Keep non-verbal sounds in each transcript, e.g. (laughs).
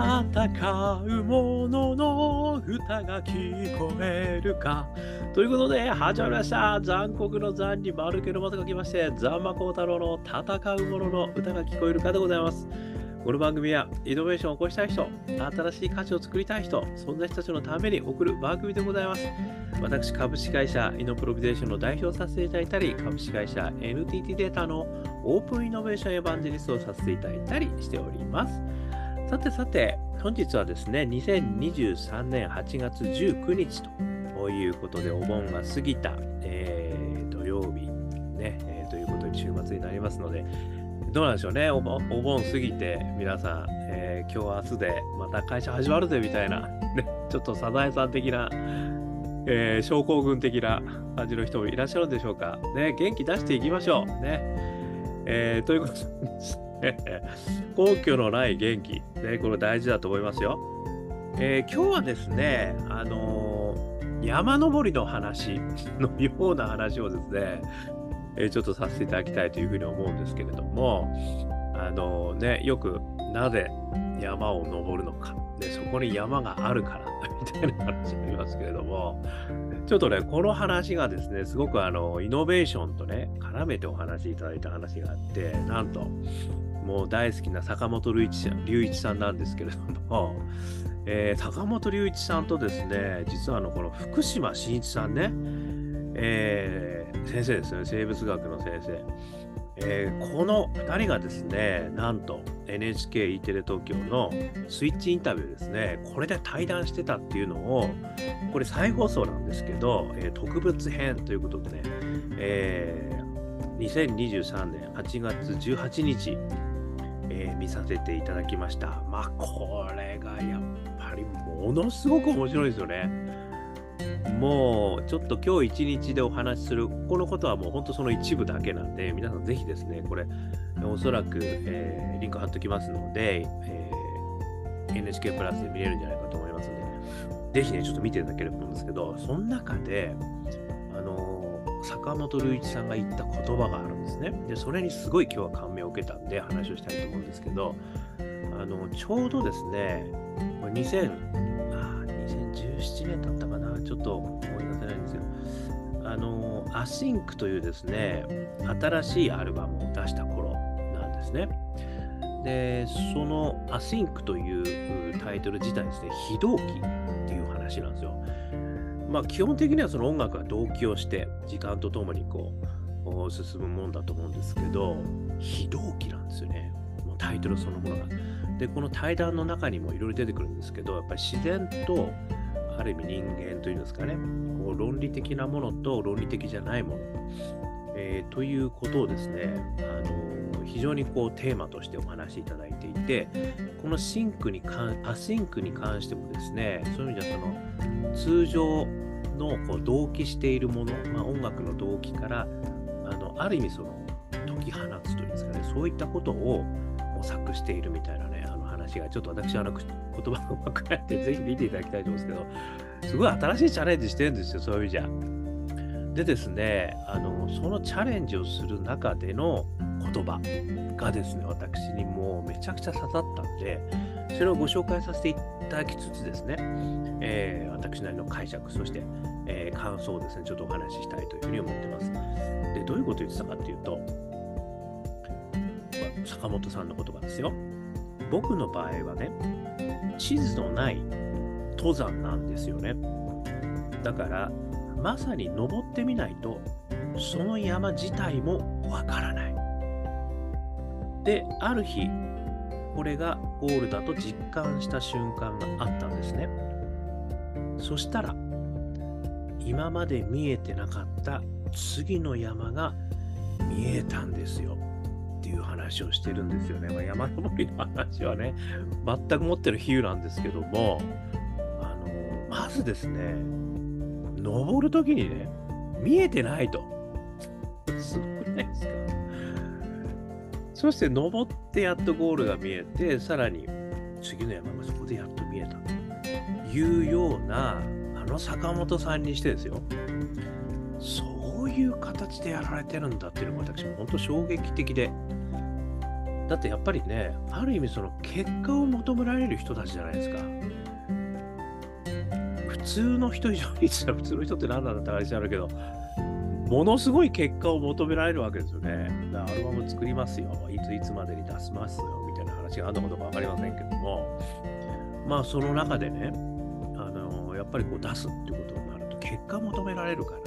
戦う者のの歌が聞こえるか。ということで、始まりました。残酷の残に丸けのまと書きまして、ザンマコウタロウの戦う者の歌が聞こえるかでございます。この番組は、イノベーションを起こしたい人、新しい価値を作りたい人、そんな人たちのために送る番組でございます。私、株式会社イノプロビゼーションの代表をさせていただいたり、株式会社 NTT データのオープンイノベーションエヴァンジェリストをさせていただいたりしております。さてさて、本日はですね、2023年8月19日ということで、お盆が過ぎた、えー、土曜日、ね、えー、ということで週末になりますので、どうなんでしょうね、お盆過ぎて、皆さん、えー、今日明日でまた会社始まるぜみたいな、ね、ちょっとサザエさん的な、えー、症候群的な感じの人もいらっしゃるんでしょうか。ね、元気出していきましょう。ね。えー、ということで (laughs) 根拠のない元気、ね、これ大事だと思いますよ。えー、今日はですね、あのー、山登りの話のような話をですね、えー、ちょっとさせていただきたいというふうに思うんですけれども、あのね、よくなぜ山を登るのか、でそこに山があるから (laughs) みたいな話ありますけれども、ちょっとね、この話がですね、すごくあのイノベーションとね、絡めてお話しいただいた話があって、なんと、もう大好きな坂本龍一龍一さんなんですけれども、(laughs) えー、坂本龍一さんとですね、実はあのこの福島真一さんね、えー、先生ですね、生物学の先生。えー、この2人がですね、なんと NHKE テレ東京のスイッチインタビューですね、これで対談してたっていうのを、これ再放送なんですけど、えー、特別編ということでね、えー、2023年8月18日、えー、見させていただきました。まあ、これがやっぱりものすごく面白いですよね。もうちょっと今日一日でお話しするこのことはもう本当その一部だけなんで皆さんぜひですねこれおそらく、えー、リンク貼っときますので、えー、NHK プラスで見れるんじゃないかと思いますのでぜひねちょっと見ていただければと思うんですけどその中で坂本龍一さんが言った言葉があるんですね。で、それにすごい今日は感銘を受けたんで話をしたいと思うんですけど、あのちょうどですね、2000あ2017年だったかな、ちょっと思い出せないんですよ。あの、アシンクというですね、新しいアルバムを出した頃なんですね。で、そのアシンクというタイトル自体ですね、非同期っていう話なんですよ。まあ、基本的にはその音楽は同期をして時間とともにこう進むもんだと思うんですけど非同期なんですよねもうタイトルそのものが。でこの対談の中にもいろいろ出てくるんですけどやっぱり自然とある意味人間というんですかねこう論理的なものと論理的じゃないもの、えー、ということをですね、あのー、非常にこうテーマとしてお話しいただいていてこの sync に関 async に関してもですねそういう意味ではその通常のこう同期しているもの、まあ、音楽の同期からあのある意味その解き放つというんですかねそういったことを模索しているみたいなねあの話がちょっと私あの言葉がうまくないてぜひ見ていただきたいと思うんですけどすごい新しいチャレンジしてるんですよそういう意味じゃ。でですねあのそのチャレンジをする中での言葉がですね私にもうめちゃくちゃ刺さったんでそれをご紹介させていただただきつつですね、えー、私なりの解釈そして、えー、感想をですねちょっとお話ししたいというふうに思ってます。でどういうことを言ってたかっていうと坂本さんの言葉ですよ。僕の場合はね地図のない登山なんですよね。だからまさに登ってみないとその山自体もわからない。である日これがゴールだと実感した瞬間があったんですね。そしたら今まで見えてなかった次の山が見えたんですよ。っていう話をしてるんですよね、まあ、山登りの話はね全く持ってる比喩なんですけどもあのまずですね登るときにね見えてないと。そして登ってやっとゴールが見えて、さらに次の山がそこでやっと見えたというような、あの坂本さんにしてですよ、そういう形でやられてるんだっていうのが私も本当衝撃的で、だってやっぱりね、ある意味その結果を求められる人たちじゃないですか。普通の人以上に普通の人って何なんだって話あるけど、ものすごい結果を求められるわけですよね。だからアルバム作りますよ、いついつまでに出しますよ、みたいな話があったことか分かりませんけども、まあその中でね、あのやっぱりこう出すっていうことになると結果求められるから、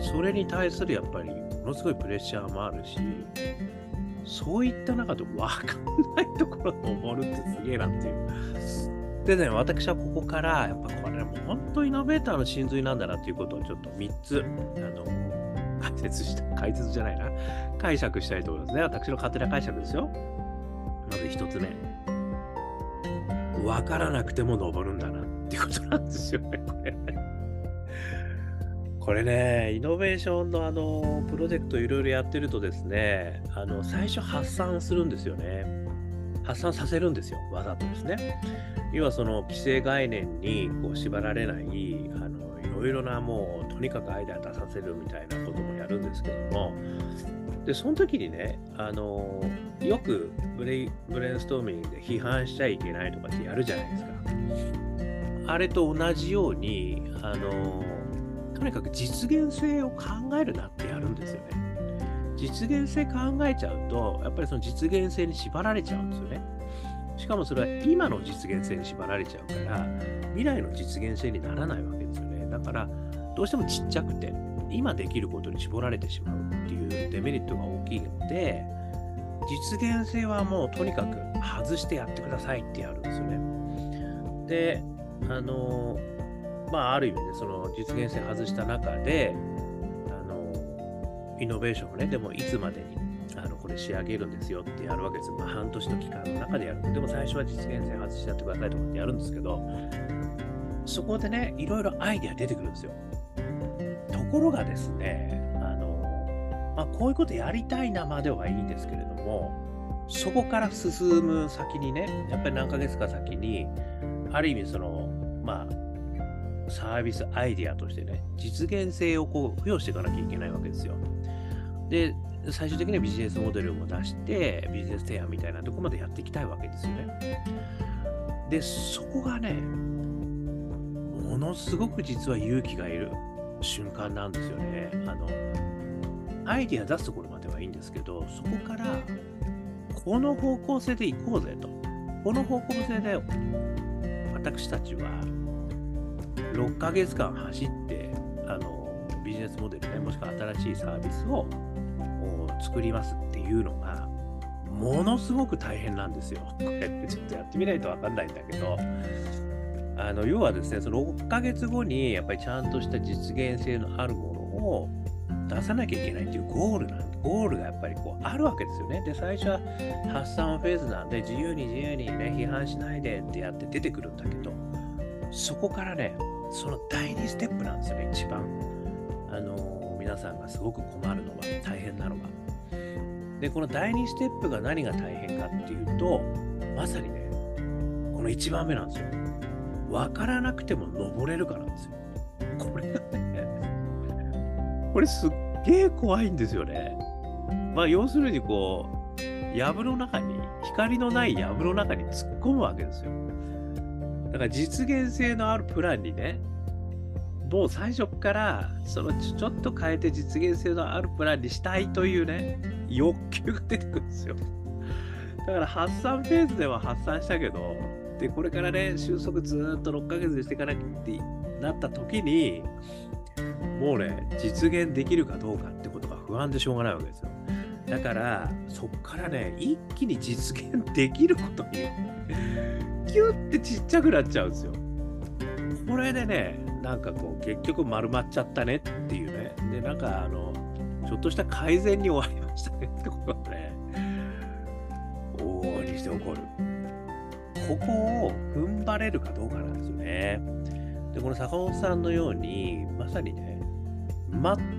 それに対するやっぱりものすごいプレッシャーもあるし、そういった中で分かんないところを登るってすげえなっていう。でね、私はここから、やっぱこれもう本当イノベーターの真髄なんだなっていうことをちょっと3つ、あの、解説した、解説じゃないな、解釈したいと思いますね。私の勝手な解釈ですよ。まず1つ目。分からなくても登るんだなっていうことなんですよね、これ。これね、イノベーションのあのプロジェクトいろいろやってるとですね、あの最初発散するんですよね。発散させるんですよ、わざとですね。要はその既成概念にこう縛られない、あのいろいろなもうとにかくアイデア出させるみたいなこともやるんですけども、で、その時にね、あのよくブレブレインストーミングで批判しちゃいけないとかってやるじゃないですか。あれと同じように、あのとにかく実現性を考えるなってやるんですよね。実現性考えちゃうと、やっぱりその実現性に縛られちゃうんですよね。しかもそれは今の実現性に縛られちゃうから、未来の実現性にならないわけですよね。だから、どうしてもちっちゃくて、今できることに絞られてしまうっていうデメリットが大きいので、実現性はもうとにかく外してやってくださいってやるんですよね。で、あの、まあ、ある意味でその実現性外した中で、イノベーションをね、でもいつまでにあのこれ仕上げるんですよってやるわけですよ。まあ、半年の期間の中でやる。でも最初は実現性外してやってくださいとかってやるんですけど、そこでね、いろいろアイデア出てくるんですよ。ところがですね、あの、まあ、こういうことやりたいなまではいいんですけれども、そこから進む先にね、やっぱり何ヶ月か先に、ある意味その、まあ、サービスアイデアとしてね、実現性をこう付与していかなきゃいけないわけですよ。で、最終的にはビジネスモデルも出して、ビジネス提案みたいなとこまでやっていきたいわけですよね。で、そこがね、ものすごく実は勇気がいる瞬間なんですよね。あの、アイディア出すところまではいいんですけど、そこから、この方向性で行こうぜと。この方向性で、私たちは、6ヶ月間走って、あの、ビジネスモデルね、もしくは新しいサービスを作りますっていうのが、ものすごく大変なんですよ。これってちょっとやってみないとわかんないんだけど、あの要はですね、その6ヶ月後にやっぱりちゃんとした実現性のあるものを出さなきゃいけないっていうゴールなんゴールがやっぱりこうあるわけですよね。で、最初は発散フェーズなんで、自由に自由にね、批判しないでってやって出てくるんだけど、そこからね、その第2ステップなんですよね、一番。あの、皆さんがすごく困るのは、大変なのは。で、この第2ステップが何が大変かっていうと、まさにね、この1番目なんですよ。分からなくても登れるかなんですよ。これがね、これすっげえ怖いんですよね。まあ、要するにこう、藪の中に、光のない藪の中に突っ込むわけですよ。だから実現性のあるプランにね、もう最初からそのちょっと変えて実現性のあるプランにしたいというね、欲求が出てくるんですよ。だから発散フェーズでは発散したけど、で、これからね、収束ずっと6ヶ月でしていかなきゃってなった時に、もうね、実現できるかどうかってことが不安でしょうがないわけですよ。だから、そっからね、一気に実現できることに、キュッてちっちゃくなっちゃうんですよ。これでね、なんかこう、結局丸まっちゃったねっていうね。で、なんかあの、ちょっとした改善に終わりましたねってことがね、往々にして起こる。ここを踏ん張れるかどうかなんですよね。で、この坂本さんのように、まさにね、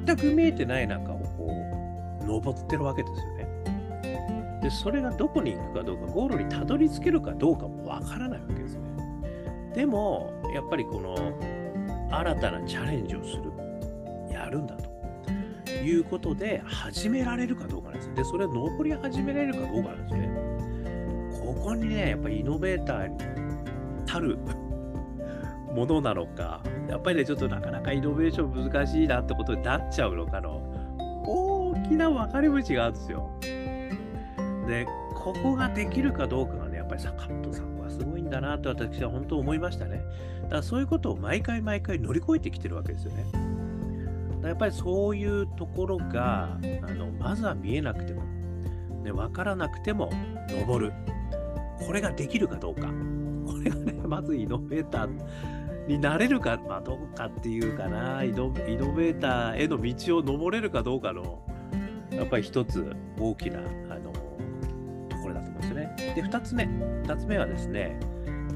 全く見えてない中をこう、登ってるわけですよね。で、それがどこに行くかどうか、ゴールにたどり着けるかどうかもわからないわけですよね。でも、やっぱりこの、新たなチャレンジをする。やるんだと。いうことで始められるかどうかなんです。で、それを登り始められるかどうかなんですね。ここにね、やっぱりイノベーターにたるものなのか、やっぱりね、ちょっとなかなかイノベーション難しいなってことになっちゃうのかの、大きな分かれ道があるんですよ。で、ここができるかどうかがね、やっぱり坂本さんはすごいんだなと私は本当思いましたね。だからそういうことを毎回毎回乗り越えてきてるわけですよね。やっぱりそういうところが、あのまずは見えなくても、ね、分からなくても登る。これができるかどうか。これがね、まずイノベーターになれるか、まあ、どうかっていうかなイノ、ベーターへの道を登れるかどうかの、やっぱり一つ大きなあのところだと思うんですよね。で、二つ目。二つ目はですね、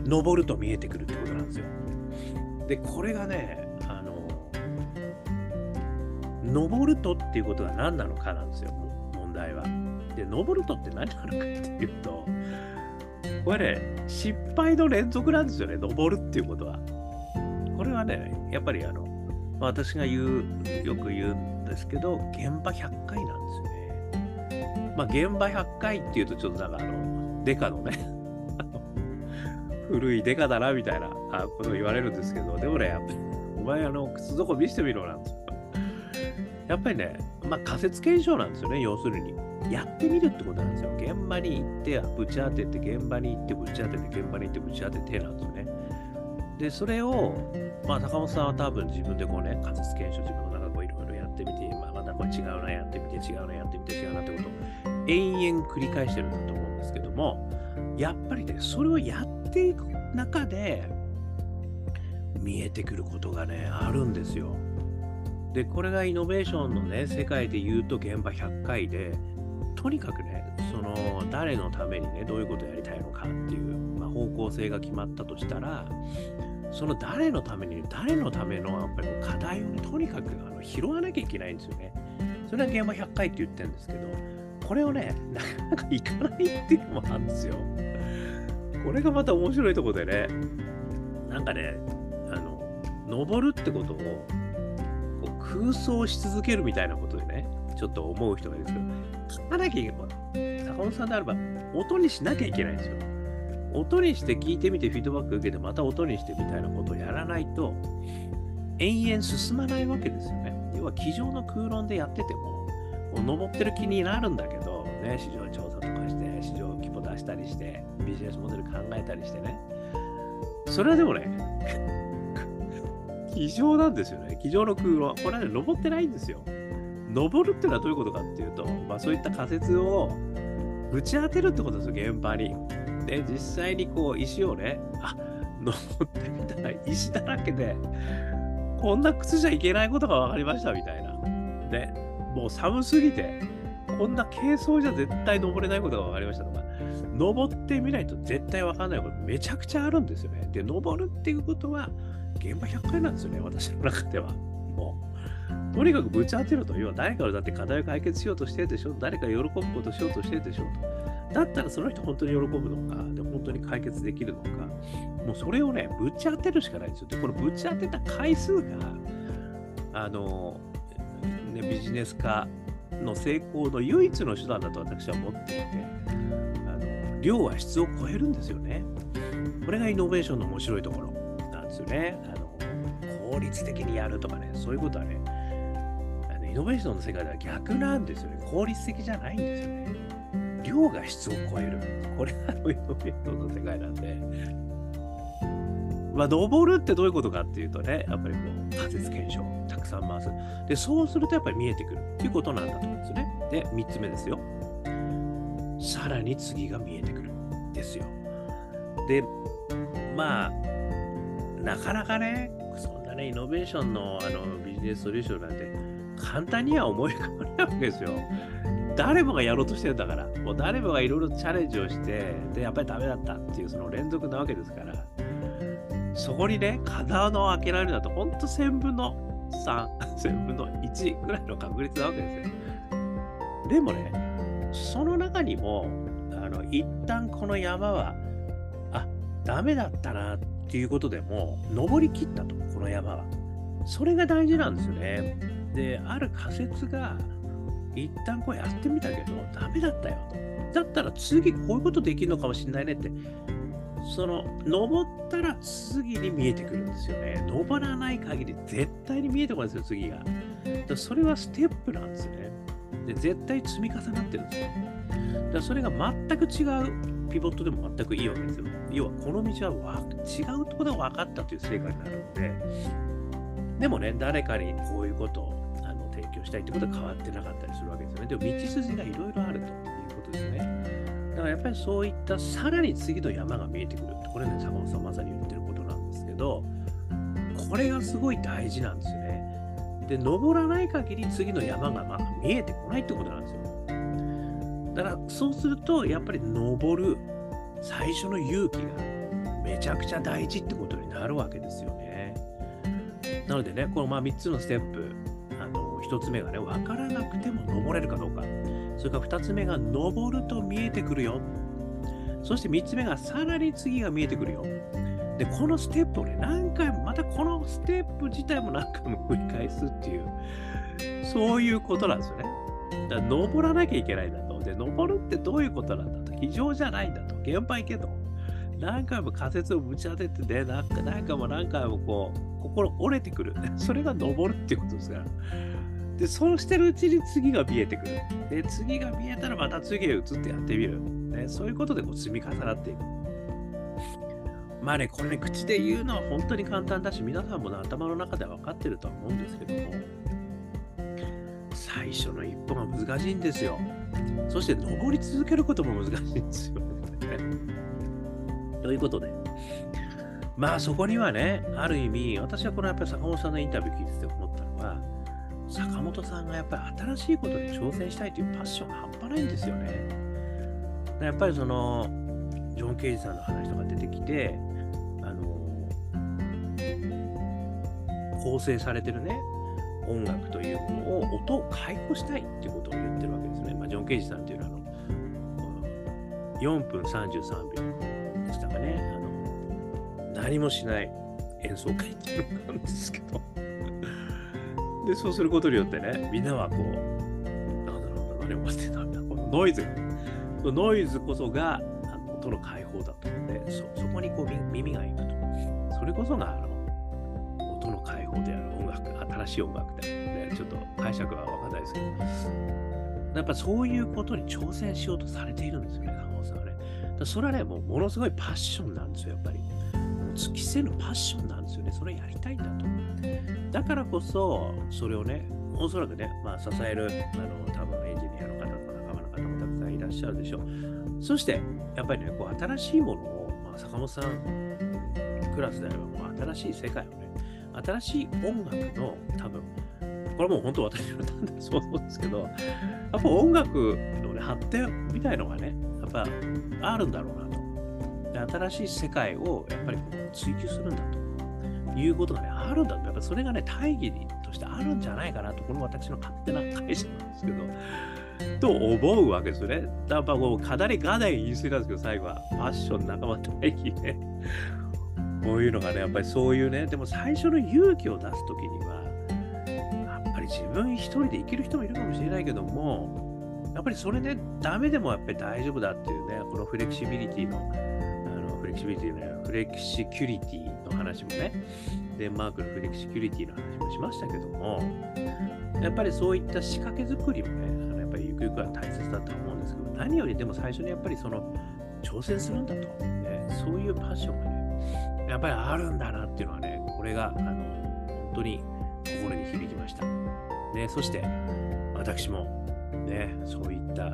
登ると見えてくるってことなんですよ。で、これがね、登るとっていうことが何なのかなんですよ、問題は。で、登るとって何なのかっていうと、これね、失敗の連続なんですよね、登るっていうことは。これはね、やっぱりあの、私が言う、よく言うんですけど、現場100回なんですよね。まあ、現場100回っていうと、ちょっとなんかあの、デカのね、(laughs) 古いデカだなみたいなこと言われるんですけど、でもね、やっぱり、お前あの、靴底見せてみろなんですよ。やっぱりね、まあ、仮説検証なんですよね、要するに。やってみるってことなんですよ。現場に行ってぶち当てて、現場に行ってぶち当てて、現場に行ってぶち当ててなんですよね。で、それを、まあ、坂本さんは多分自分でこうね、仮説検証、自分の中こういろいろやってみて、まあ、またこれ違うな、やってみて、違うな、やってみて、違うなってことを延々繰り返してるんだと思うんですけども、やっぱりね、それをやっていく中で、見えてくることがね、あるんですよ。で、これがイノベーションのね、世界で言うと現場100回で、とにかくね、その誰のためにね、どういうことをやりたいのかっていう、まあ、方向性が決まったとしたら、その誰のために、誰のためのやっぱり課題を、ね、とにかくあの拾わなきゃいけないんですよね。それは現場100回って言ってるんですけど、これをね、なかなかいかないっていうのもあるんですよ。これがまた面白いとこでね、なんかね、あの、登るってことを空想し続けるみたいなことでね、ちょっと思う人がいるんですけど、聞かなきゃいけない。坂本さんであれば、音にしなきゃいけないんですよ。音にして聞いてみてフィードバック受けて、また音にしてみたいなことをやらないと、延々進まないわけですよね。要は、机上の空論でやってても、こう登ってる気になるんだけど、ね、市場調査とかして、市場規模出したりして、ビジネスモデル考えたりしてね。それはでもね、机上なんですよね。机上の空論。これは、登ってないんですよ。登るっていうのはどういうことかっていうと、まあ、そういった仮説をぶち当てるってことですよ、現場に。で、実際にこう石をね、あ登ってみたら石だらけで、こんな靴じゃいけないことが分かりましたみたいな。で、もう寒すぎて、こんな軽装じゃ絶対登れないことが分かりましたとか、登ってみないと絶対分かんないことめちゃくちゃあるんですよね。で、登るっていうことは、現場100回なんですよね、私の中では。もう。とにかくぶち当てると、要は誰かのだって課題を解決しようとしてるでしょ、誰か喜ぶことしようとしてるでしょと。だったらその人本当に喜ぶのか、で本当に解決できるのか、もうそれをね、ぶち当てるしかないんですよ。で、このぶち当てた回数が、あの、ね、ビジネス化の成功の唯一の手段だと私は思っていて、あの量は質を超えるんですよね。これがイノベーションの面白いところですよね。あの効率的にやるとかね、そういうことはね、あのイノベーションの世界では逆なんですよね。効率的じゃないんですよね。量が質を超える。これがイノベーションの世界なんで。まあ、登るってどういうことかっていうとね、やっぱりこう仮説検証、たくさん回す。で、そうするとやっぱり見えてくるっていうことなんだと思うんですね。で、3つ目ですよ。さらに次が見えてくるですよ。で、まあ、なかなかね、そんなね、イノベーションのあのビジネスソリューションなんて簡単には思い浮かばないわけですよ。誰もがやろうとしてるんだから、もう誰もがいろいろチャレンジをして、で、やっぱりダメだったっていうその連続なわけですから、そこにね、風穴を開けられるだと、ほんと1000分の3、(laughs) 1000分の1ぐらいの確率なわけですよ。でもね、その中にも、あの一旦この山は、あダメだったなっていうことでも、登り切ったと、この山は。それが大事なんですよね。で、ある仮説が、一旦こうやってみたけど、ダメだったよと。だったら次こういうことできるのかもしれないねって、その、登ったら次に見えてくるんですよね。登らない限り絶対に見えてこないですよ、次が。だそれはステップなんですよね。で、絶対積み重なってるんですよ。だからそれが全く違うピボットでも全くいいわけですよ。要は、この道は違うところで分かったという成果になるので、でもね、誰かにこういうことをあの提供したいってことは変わってなかったりするわけですよね。でも、道筋がいろいろあるということですね。だからやっぱりそういったさらに次の山が見えてくる。これね、坂本さんまさに言ってることなんですけど、これがすごい大事なんですよね。で、登らない限り次の山がま見えてこないってことなんですよ。だからそうすると、やっぱり登る最初の勇気がめちゃくちゃ大事ってことになるわけですよね。なのでね、このまあ3つのステップ、あの1つ目がね、分からなくても登れるかどうか。それから2つ目が登ると見えてくるよ。そして3つ目がさらに次が見えてくるよ。で、このステップをね、何回も、またこのステップ自体も何回も繰り返すっていう、そういうことなんですよね。だから登らなきゃいけないんだ。で、登るってどういうことなんだと。非常じゃないんだと。現場行けと。何回も仮説をぶち当ててね、何回も何回もこう、心折れてくる。(laughs) それが登るっていうことですから。で、そうしてるうちに次が見えてくる。で、次が見えたらまた次へ移ってやってみる。ね、そういうことでこう積み重なっていく。まあね、これ、口で言うのは本当に簡単だし、皆さんも、ね、頭の中では分かってるとは思うんですけども、最初の一歩が難しいんですよ。そして登り続けることも難しいんですよ。ねということで、まあそこにはね、ある意味、私はこのやっぱり坂本さんのインタビュー聞いてて思ったのは、坂本さんがやっぱり新しいことに挑戦したいというパッションが半端ないんですよね。やっぱりその、ジョン・ケイジさんの話とか出てきて、あの、構成されてるね、音楽というものを音を解放したいっていうことを言ってるわけですね。まあ、ジョン・ケイジさんっていうのはあの4分33秒でしたかね。あの何もしない演奏会っていうのがあるんですけど。で、そうすることによってね、みんなはこう、なんだろう、何を待ってんだ、このノイズが、そのノイズこそがあの音の解放だと思ってそ、そこにこう耳が行くと。それこそがあの音の解放である音楽、新しい音楽である、ちょっと解釈はわかんないですけど、やっぱそういうことに挑戦しようとされているんですよね、坂本さんはね。だそれはね、もうものすごいパッションなんですよ、やっぱり。もう突きせぬパッションなんですよね。それやりたいんだと。だからこそ、それをね、おそらくね、まあ、支える、あの、多分エンジニアの方とか仲間の方もたくさんいらっしゃるでしょう。そして、やっぱりね、こう新しいものを、まあ、坂本さんクラスであれば、もう新しい世界をね、新しい音楽の多分、これも本当私の単な想像ですけど、やっぱ音楽の、ね、発展みたいのがね、やっぱあるんだろうなと。で新しい世界をやっぱり追求するんだということがね、あるんだと。やっぱそれがね、大義としてあるんじゃないかなと、これも私の勝手な解釈なんですけど、と思うわけですよね。やっぱこう、かなりガダ言い過ぎなんですけど、最後は、ファッション仲間大義ね。こういうのがね、やっぱりそういうね、でも最初の勇気を出すときには、やっぱり自分一人で生きる人もいるかもしれないけども、やっぱりそれね、ダメでもやっぱり大丈夫だっていうね、このフレキシビリティの、あのフレキシビリティね、フレキシキュリティの話もね、デンマークのフレキシキュリティの話もしましたけども、やっぱりそういった仕掛け作りもね、あのやっぱりゆくゆくは大切だと思うんですけど、何よりでも最初にやっぱりその挑戦するんだと、ね、そういうパッションがね、やっぱりあるんだなっていうのはね、これがあの本当に心に響きました。ね、そして私も、ね、そういった、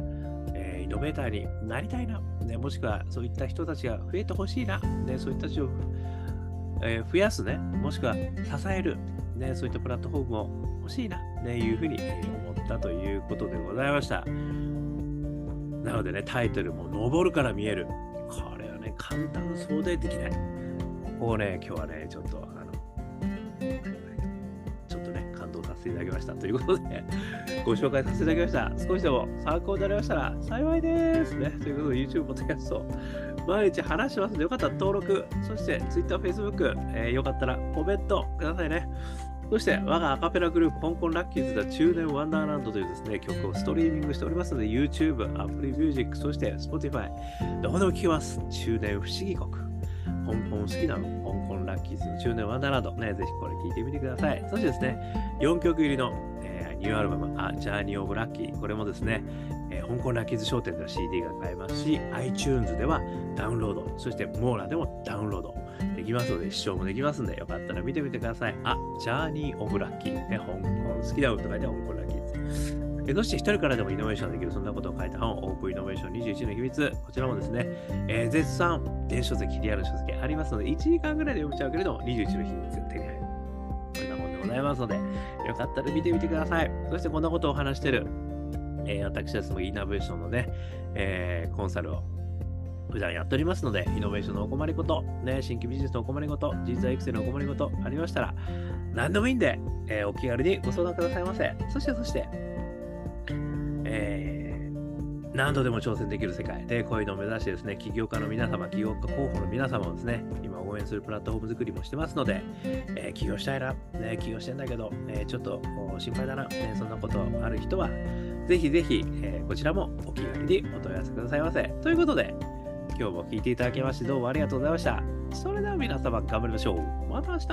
えーイノベーターになりたいな、ね、もしくはそういった人たちが増えてほしいな、ね、そういった人を、えー増やすね、もしくは支える、ね、そういったプラットフォームを欲しいな、ね、いうふうに思ったということでございました。なのでね、タイトルも登るから見える。これはね、簡単そうでできない。こをね、今日はね、ちょっと、あの、ちょっとね、感動させていただきました。ということで、(laughs) ご紹介させていただきました。少しでも参考になりましたら幸いです。ね、ということで、YouTube、ポッドキャスト、毎日話しますので、よかったら登録、そして Twitter、Facebook、えーよかったらコメントくださいね。そして、我がアカペラグループ、香港ラッキーズだ中年ワンダーランドというですね、曲をストリーミングしておりますので、YouTube、Apple Music、そして Spotify、どこでも聴けます。中年不思議国。香港好きなの、香港ラッキーズの中年ワンダーランド。ね、ぜひこれ聴いてみてください。そしてですね、4曲入りの、えーニューアルバム、あジャーニー・オブ・ラッキー。これもですね、えー香港ラッキーズ商店では CD が買えますし、iTunes ではダウンロード、そしてモーラでもダウンロードできますので、視聴もできますので、よかったら見てみてください。あ、ジャーニー・オブ・ラッキー。ね、香港好きだよと書いて香港ラッキーズ。えそして一人からでもイノベーションできる、そんなことを書いた本、オープンイノベーション21の秘密。こちらもですね、えー絶賛、電子書籍、リアル書籍ありますので、1時間ぐらいで読めちゃうけれども、21の秘密手に入る。こんな本でございますので、よかったら見てみてください。そしてこんなことを話してる、えー私たちもイノベーションのね、えーコンサルを普段やっておりますので、イノベーションのお困りごと、ね、新規ビジネスのお困りごと、人材育成のお困りごとありましたら、何でもいいんで、えーお気軽にご相談くださいませ。そして、そして、えー何度でも挑戦できる世界でこういうのを目指してですね、起業家の皆様、起業家候補の皆様をですね、今応援するプラットフォーム作りもしてますので、えー起業したいな、ね、起業してんだけど、えーちょっと心配だな、ね、そんなことある人は、ぜひぜひ、えこちらもお気軽にお問い合わせくださいませ。ということで、今日も聞いていただきましてどうもありがとうございました。それでは皆様頑張りましょう。また明日